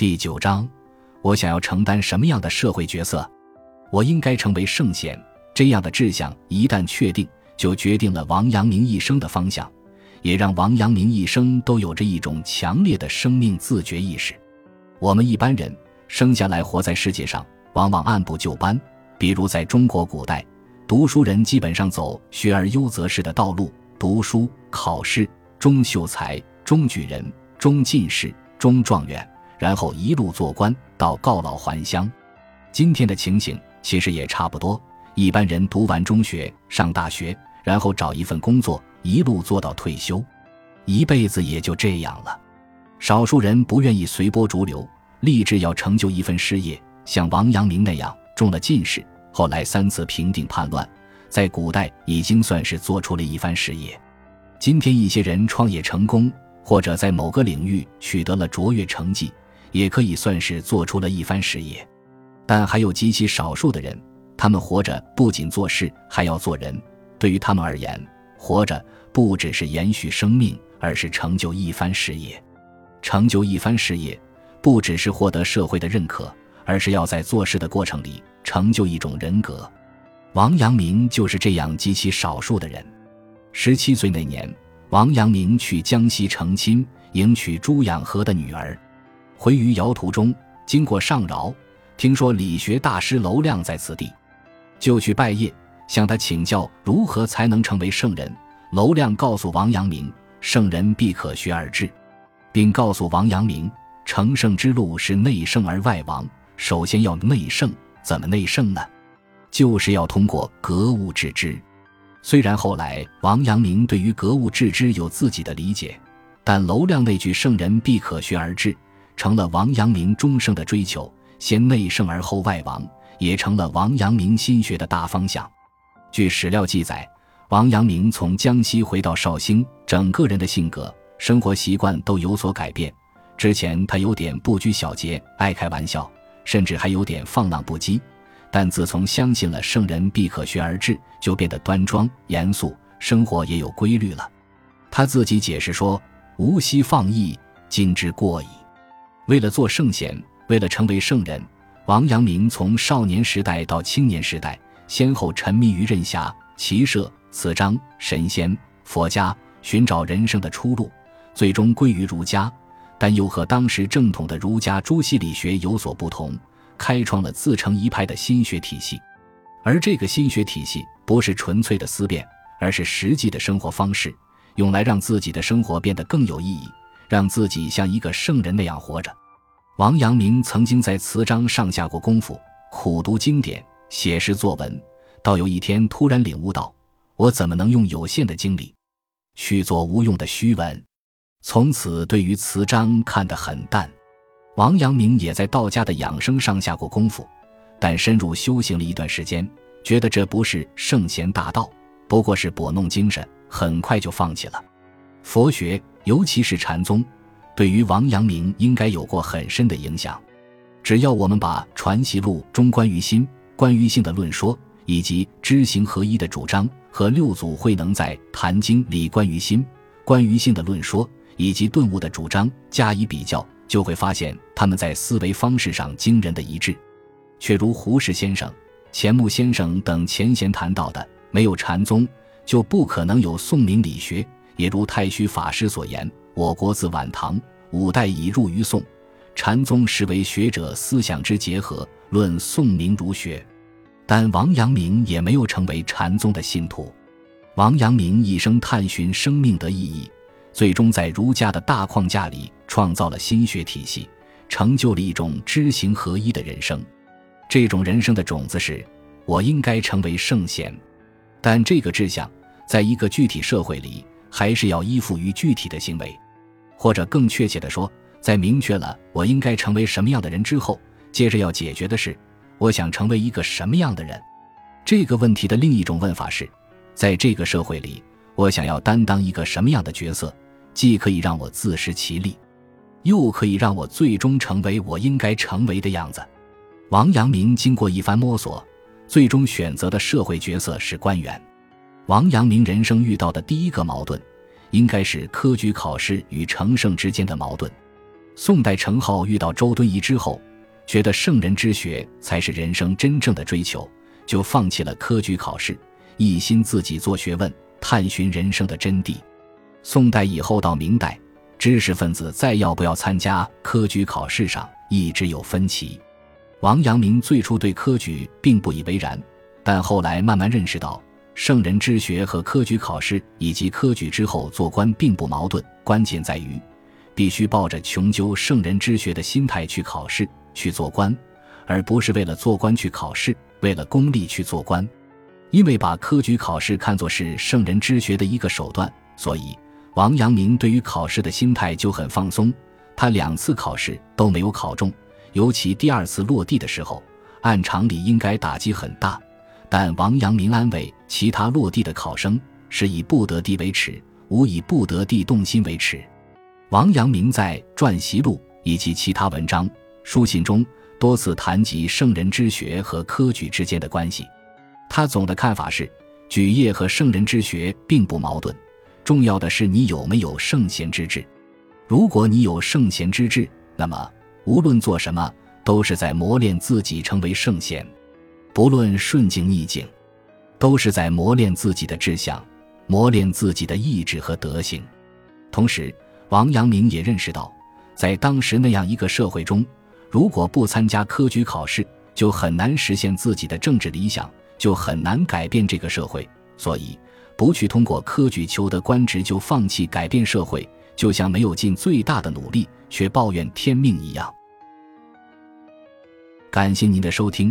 第九章，我想要承担什么样的社会角色？我应该成为圣贤。这样的志向一旦确定，就决定了王阳明一生的方向，也让王阳明一生都有着一种强烈的生命自觉意识。我们一般人生下来活在世界上，往往按部就班。比如在中国古代，读书人基本上走学而优则仕的道路，读书、考试，中秀才、中举人、中进士、中状元。然后一路做官到告老还乡，今天的情形其实也差不多。一般人读完中学、上大学，然后找一份工作，一路做到退休，一辈子也就这样了。少数人不愿意随波逐流，立志要成就一份事业，像王阳明那样中了进士，后来三次平定叛乱，在古代已经算是做出了一番事业。今天一些人创业成功，或者在某个领域取得了卓越成绩。也可以算是做出了一番事业，但还有极其少数的人，他们活着不仅做事，还要做人。对于他们而言，活着不只是延续生命，而是成就一番事业。成就一番事业，不只是获得社会的认可，而是要在做事的过程里成就一种人格。王阳明就是这样极其少数的人。十七岁那年，王阳明去江西成亲，迎娶朱养和的女儿。回于窑途中，经过上饶，听说理学大师娄亮在此地，就去拜谒，向他请教如何才能成为圣人。娄亮告诉王阳明，圣人必可学而至，并告诉王阳明，成圣之路是内圣而外王，首先要内圣。怎么内圣呢？就是要通过格物致知。虽然后来王阳明对于格物致知有自己的理解，但娄亮那句“圣人必可学而至”。成了王阳明终生的追求，先内圣而后外王，也成了王阳明心学的大方向。据史料记载，王阳明从江西回到绍兴，整个人的性格、生活习惯都有所改变。之前他有点不拘小节，爱开玩笑，甚至还有点放浪不羁。但自从相信了“圣人必可学而至”，就变得端庄严肃，生活也有规律了。他自己解释说：“无锡放逸，今之过矣。”为了做圣贤，为了成为圣人，王阳明从少年时代到青年时代，先后沉迷于任侠、骑射、词章、神仙、佛家，寻找人生的出路，最终归于儒家，但又和当时正统的儒家朱熹理学有所不同，开创了自成一派的心学体系。而这个心学体系不是纯粹的思辨，而是实际的生活方式，用来让自己的生活变得更有意义，让自己像一个圣人那样活着。王阳明曾经在词章上下过功夫，苦读经典，写诗作文，到有一天突然领悟到：我怎么能用有限的精力去做无用的虚文？从此对于词章看得很淡。王阳明也在道家的养生上下过功夫，但深入修行了一段时间，觉得这不是圣贤大道，不过是拨弄精神，很快就放弃了佛学，尤其是禅宗。对于王阳明应该有过很深的影响。只要我们把《传习录》中关于心、关于性的论说，以及知行合一的主张，和六祖慧能在《坛经》里关于心、关于性的论说，以及顿悟的主张加以比较，就会发现他们在思维方式上惊人的一致。却如胡适先生、钱穆先生等前贤谈到的，没有禅宗，就不可能有宋明理学；也如太虚法师所言。我国自晚唐五代已入于宋，禅宗实为学者思想之结合，论宋明儒学。但王阳明也没有成为禅宗的信徒。王阳明一生探寻生命的意义，最终在儒家的大框架里创造了心学体系，成就了一种知行合一的人生。这种人生的种子是：我应该成为圣贤。但这个志向，在一个具体社会里。还是要依附于具体的行为，或者更确切地说，在明确了我应该成为什么样的人之后，接着要解决的是，我想成为一个什么样的人。这个问题的另一种问法是，在这个社会里，我想要担当一个什么样的角色，既可以让我自食其力，又可以让我最终成为我应该成为的样子。王阳明经过一番摸索，最终选择的社会角色是官员。王阳明人生遇到的第一个矛盾，应该是科举考试与成圣之间的矛盾。宋代程颢遇到周敦颐之后，觉得圣人之学才是人生真正的追求，就放弃了科举考试，一心自己做学问，探寻人生的真谛。宋代以后到明代，知识分子再要不要参加科举考试上一直有分歧。王阳明最初对科举并不以为然，但后来慢慢认识到，圣人之学和科举考试以及科举之后做官并不矛盾，关键在于必须抱着穷究圣人之学的心态去考试、去做官，而不是为了做官去考试，为了功利去做官。因为把科举考试看作是圣人之学的一个手段，所以王阳明对于考试的心态就很放松。他两次考试都没有考中。尤其第二次落地的时候，按常理应该打击很大，但王阳明安慰其他落地的考生，是以不得地为耻，无以不得地动心为耻。王阳明在《传习录》以及其他文章、书信中多次谈及圣人之学和科举之间的关系。他总的看法是，举业和圣人之学并不矛盾，重要的是你有没有圣贤之志。如果你有圣贤之志，那么。无论做什么，都是在磨练自己成为圣贤；不论顺境逆境，都是在磨练自己的志向，磨练自己的意志和德行。同时，王阳明也认识到，在当时那样一个社会中，如果不参加科举考试，就很难实现自己的政治理想，就很难改变这个社会。所以，不去通过科举求得官职，就放弃改变社会。就像没有尽最大的努力却抱怨天命一样。感谢您的收听，